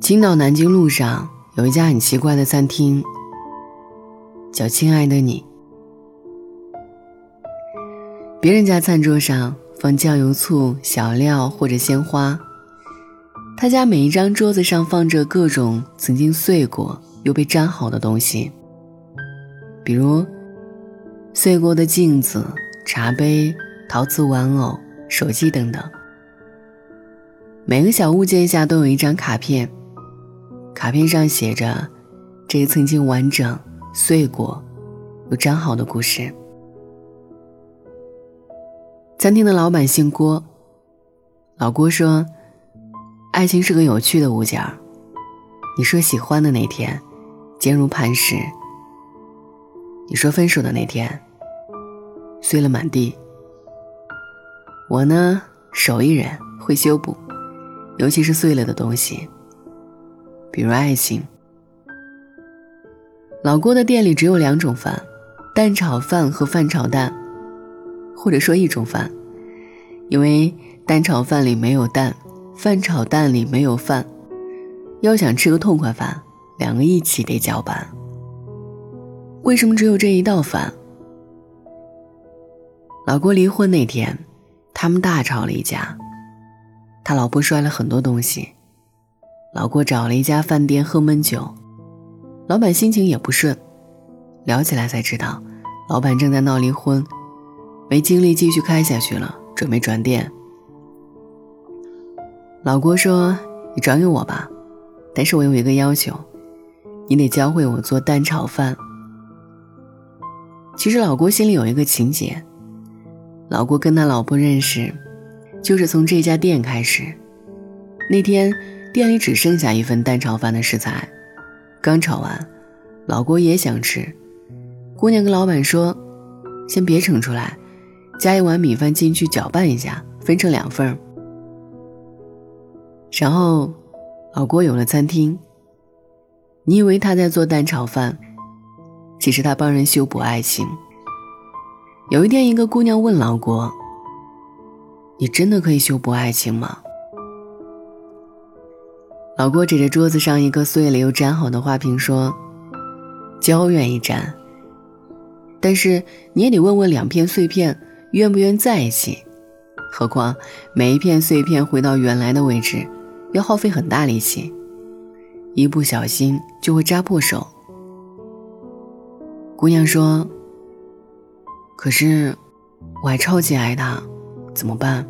青岛南京路上有一家很奇怪的餐厅，叫“亲爱的你”。别人家餐桌上放酱油、醋、小料或者鲜花，他家每一张桌子上放着各种曾经碎过又被粘好的东西，比如碎过的镜子、茶杯、陶瓷玩偶、手机等等。每个小物件下都有一张卡片。卡片上写着这个曾经完整、碎过又粘好的故事。餐厅的老板姓郭，老郭说：“爱情是个有趣的物件儿。你说喜欢的那天，坚如磐石；你说分手的那天，碎了满地。我呢，手艺人，会修补，尤其是碎了的东西。”比如爱情。老郭的店里只有两种饭，蛋炒饭和饭炒蛋，或者说一种饭，因为蛋炒饭里没有蛋，饭炒蛋里没有饭。要想吃个痛快饭，两个一起得搅拌。为什么只有这一道饭？老郭离婚那天，他们大吵了一架，他老婆摔了很多东西。老郭找了一家饭店喝闷酒，老板心情也不顺。聊起来才知道，老板正在闹离婚，没精力继续开下去了，准备转店。老郭说：“你转给我吧，但是我有一个要求，你得教会我做蛋炒饭。”其实老郭心里有一个情节，老郭跟他老婆认识，就是从这家店开始。那天。店里只剩下一份蛋炒饭的食材，刚炒完，老郭也想吃。姑娘跟老板说：“先别盛出来，加一碗米饭进去搅拌一下，分成两份。”然后，老郭有了餐厅。你以为他在做蛋炒饭，其实他帮人修补爱情。有一天，一个姑娘问老郭：“你真的可以修补爱情吗？”老郭指着桌子上一个碎了又粘好的花瓶说：“胶愿意粘，但是你也得问问两片碎片愿不愿在一起。何况每一片碎片回到原来的位置，要耗费很大力气，一不小心就会扎破手。”姑娘说：“可是我还超级爱他，怎么办？”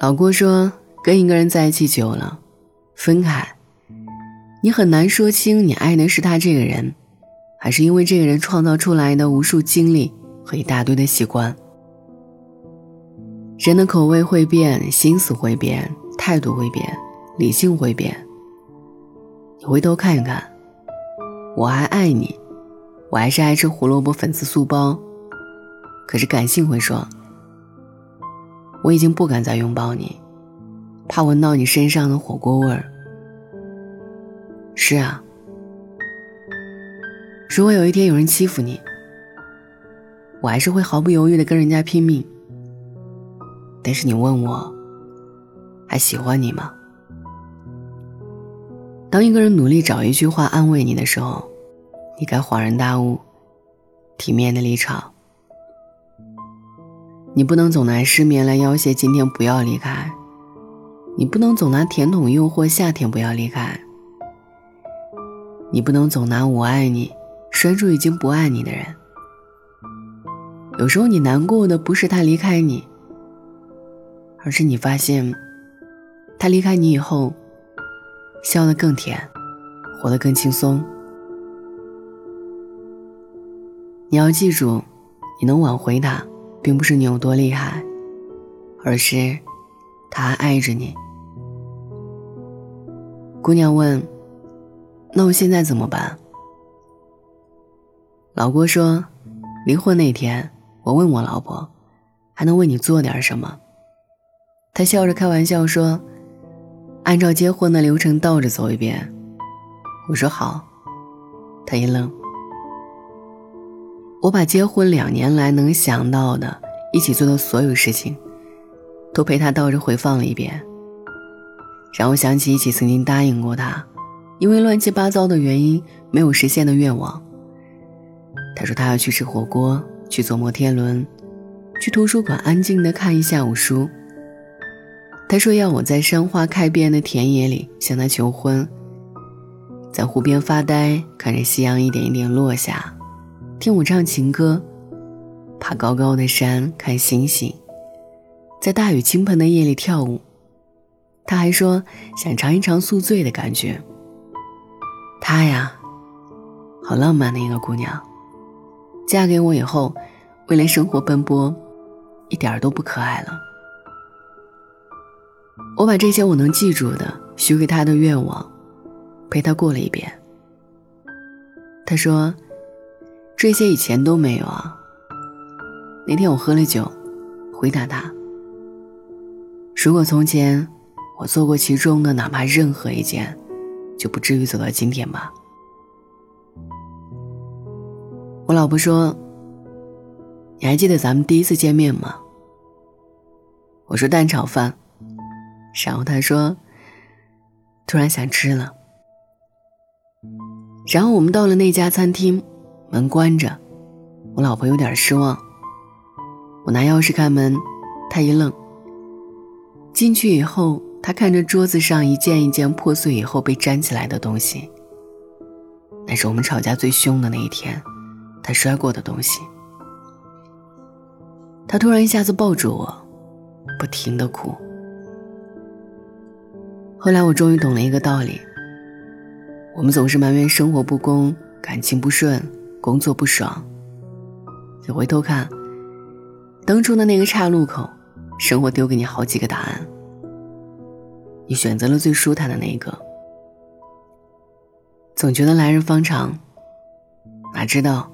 老郭说。跟一个人在一起久了，分开，你很难说清你爱的是他这个人，还是因为这个人创造出来的无数经历和一大堆的习惯。人的口味会变，心思会变，态度会变，理性会变。你回头看一看，我还爱你，我还是爱吃胡萝卜粉丝素包，可是感性会说，我已经不敢再拥抱你。怕闻到你身上的火锅味儿。是啊，如果有一天有人欺负你，我还是会毫不犹豫的跟人家拼命。但是你问我，还喜欢你吗？当一个人努力找一句话安慰你的时候，你该恍然大悟，体面的离场。你不能总拿失眠来要挟今天不要离开。你不能总拿甜筒诱惑夏天不要离开，你不能总拿我爱你拴住已经不爱你的人。有时候你难过的不是他离开你，而是你发现他离开你以后，笑得更甜，活得更轻松。你要记住，你能挽回他，并不是你有多厉害，而是。他还爱着你。姑娘问：“那我现在怎么办？”老郭说：“离婚那天，我问我老婆，还能为你做点什么？”他笑着开玩笑说：“按照结婚的流程倒着走一遍。”我说：“好。”他一愣：“我把结婚两年来能想到的一起做的所有事情，都陪他倒着回放了一遍，让我想起一起曾经答应过他，因为乱七八糟的原因没有实现的愿望。他说他要去吃火锅，去坐摩天轮，去图书馆安静的看一下午书。他说要我在山花开遍的田野里向他求婚，在湖边发呆，看着夕阳一点一点落下，听我唱情歌，爬高高的山看星星，在大雨倾盆的夜里跳舞。他还说想尝一尝宿醉的感觉。他呀，好浪漫的一个姑娘。嫁给我以后，为了生活奔波，一点儿都不可爱了。我把这些我能记住的许给他的愿望，陪他过了一遍。他说：“这些以前都没有啊。”那天我喝了酒，回答他：“如果从前我做过其中的哪怕任何一件，就不至于走到今天吧。”我老婆说：“你还记得咱们第一次见面吗？”我说：“蛋炒饭。”然后他说：“突然想吃了。”然后我们到了那家餐厅，门关着，我老婆有点失望。我拿钥匙开门，她一愣。进去以后，她看着桌子上一件一件破碎以后被粘起来的东西，那是我们吵架最凶的那一天。他摔过的东西，他突然一下子抱住我，不停的哭。后来我终于懂了一个道理：我们总是埋怨生活不公、感情不顺、工作不爽。你回头看，当初的那个岔路口，生活丢给你好几个答案，你选择了最舒坦的那一个。总觉得来日方长，哪知道。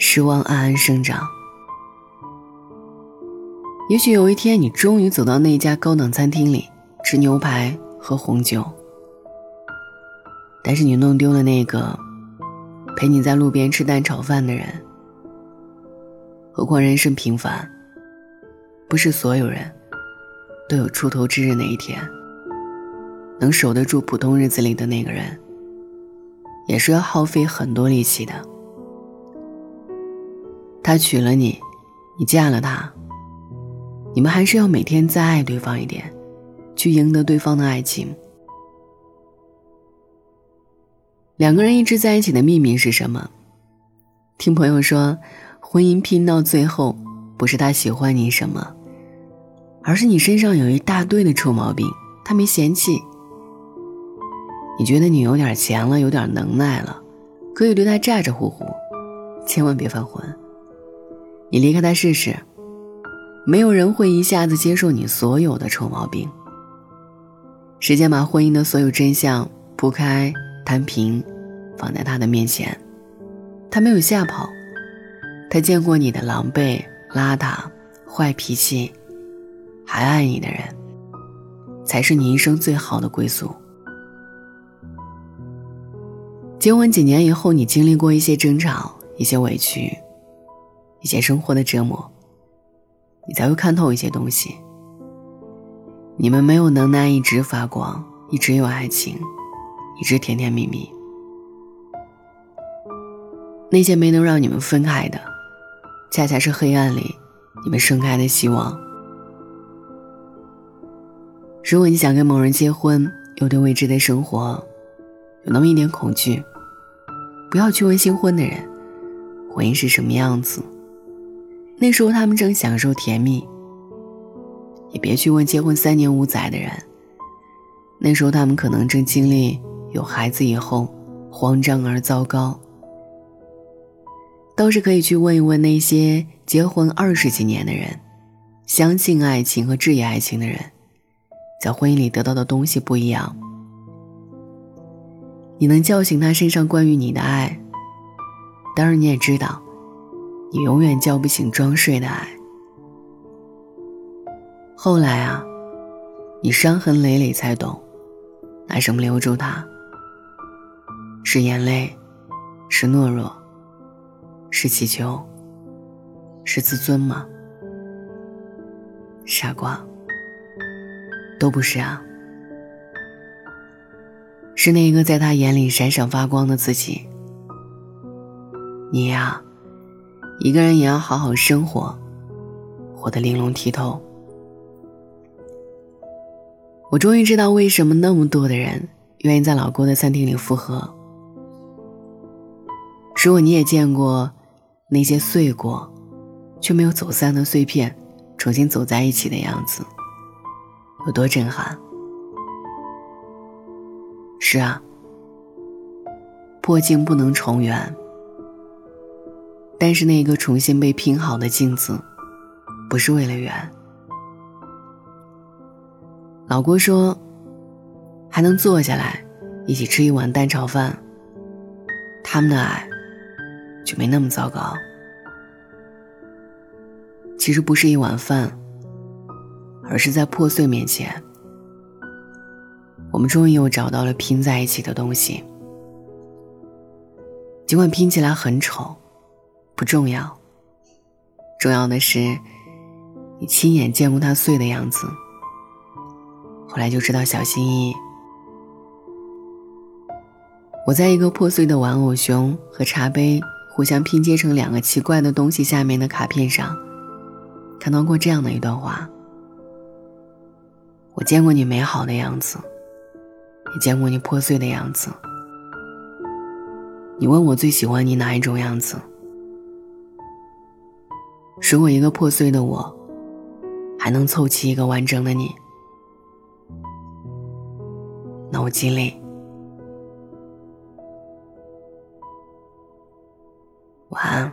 失望暗暗生长。也许有一天，你终于走到那家高档餐厅里吃牛排喝红酒，但是你弄丢了那个陪你在路边吃蛋炒饭的人。何况人生平凡，不是所有人都有出头之日那一天。能守得住普通日子里的那个人，也是要耗费很多力气的。他娶了你，你嫁了他。你们还是要每天再爱对方一点，去赢得对方的爱情。两个人一直在一起的秘密是什么？听朋友说，婚姻拼到最后，不是他喜欢你什么，而是你身上有一大堆的臭毛病，他没嫌弃。你觉得你有点钱了，有点能耐了，可以对他咋咋呼呼，千万别犯浑。你离开他试试，没有人会一下子接受你所有的臭毛病。时间把婚姻的所有真相铺开摊平，放在他的面前，他没有吓跑，他见过你的狼狈、邋遢、坏脾气，还爱你的人，才是你一生最好的归宿。结婚几年以后，你经历过一些争吵，一些委屈。一些生活的折磨，你才会看透一些东西。你们没有能耐一直发光，一直有爱情，一直甜甜蜜蜜。那些没能让你们分开的，恰恰是黑暗里你们盛开的希望。如果你想跟某人结婚，又对未知的生活有那么一点恐惧，不要去问新婚的人，婚姻是什么样子。那时候他们正享受甜蜜，也别去问结婚三年五载的人。那时候他们可能正经历有孩子以后慌张而糟糕。倒是可以去问一问那些结婚二十几年的人，相信爱情和质疑爱情的人，在婚姻里得到的东西不一样。你能叫醒他身上关于你的爱，当然你也知道。你永远叫不醒装睡的爱。后来啊，你伤痕累累才懂，拿什么留住他？是眼泪，是懦弱，是祈求，是自尊吗？傻瓜，都不是啊，是那个在他眼里闪闪发光的自己。你呀，一个人也要好好生活，活得玲珑剔透。我终于知道为什么那么多的人愿意在老郭的餐厅里复合。如果你也见过那些碎过却没有走散的碎片，重新走在一起的样子，有多震撼？是啊，破镜不能重圆。但是那个重新被拼好的镜子，不是为了圆。老郭说，还能坐下来一起吃一碗蛋炒饭，他们的爱就没那么糟糕。其实不是一碗饭，而是在破碎面前，我们终于又找到了拼在一起的东西。尽管拼起来很丑。不重要，重要的是，你亲眼见过它碎的样子，后来就知道小心翼翼。我在一个破碎的玩偶熊和茶杯互相拼接成两个奇怪的东西下面的卡片上，看到过这样的一段话：我见过你美好的样子，也见过你破碎的样子。你问我最喜欢你哪一种样子？如果一个破碎的我，还能凑齐一个完整的你，那我尽力。晚安。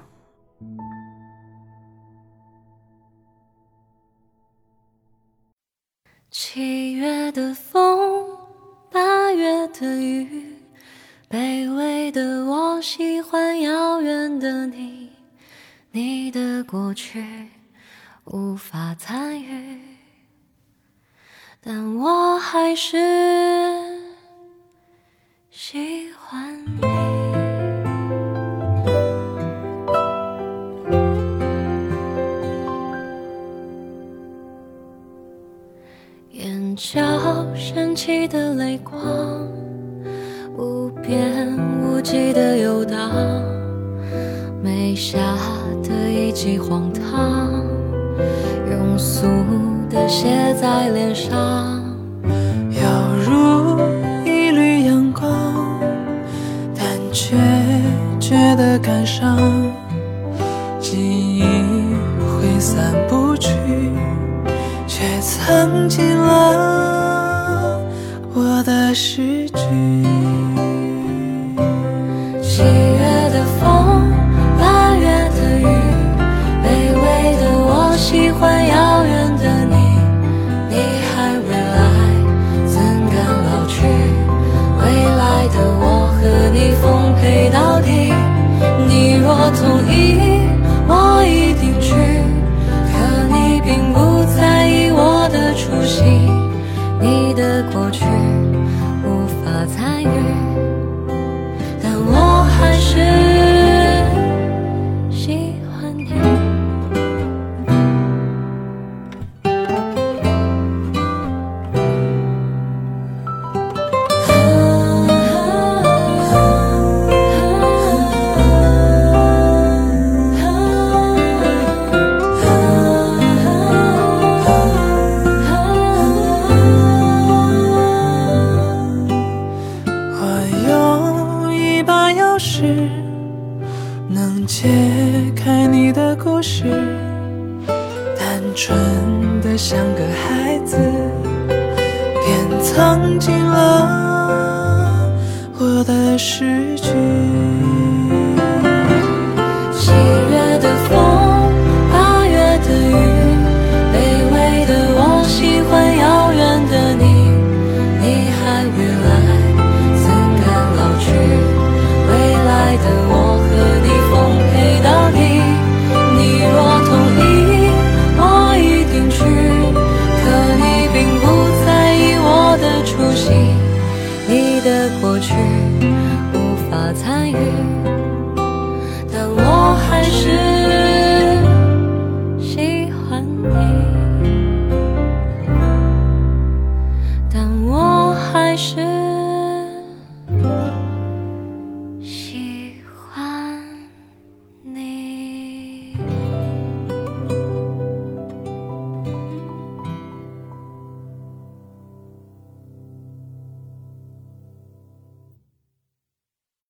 七月的风，八月的雨，卑微的我喜欢遥远的你。你的过去无法参与，但我还是喜眼角升起的泪光，无边无际的游荡，没下。的一记荒唐，庸俗的写在脸上，犹如一缕阳光，但却觉得感伤。记忆挥散不藏进了我的诗句。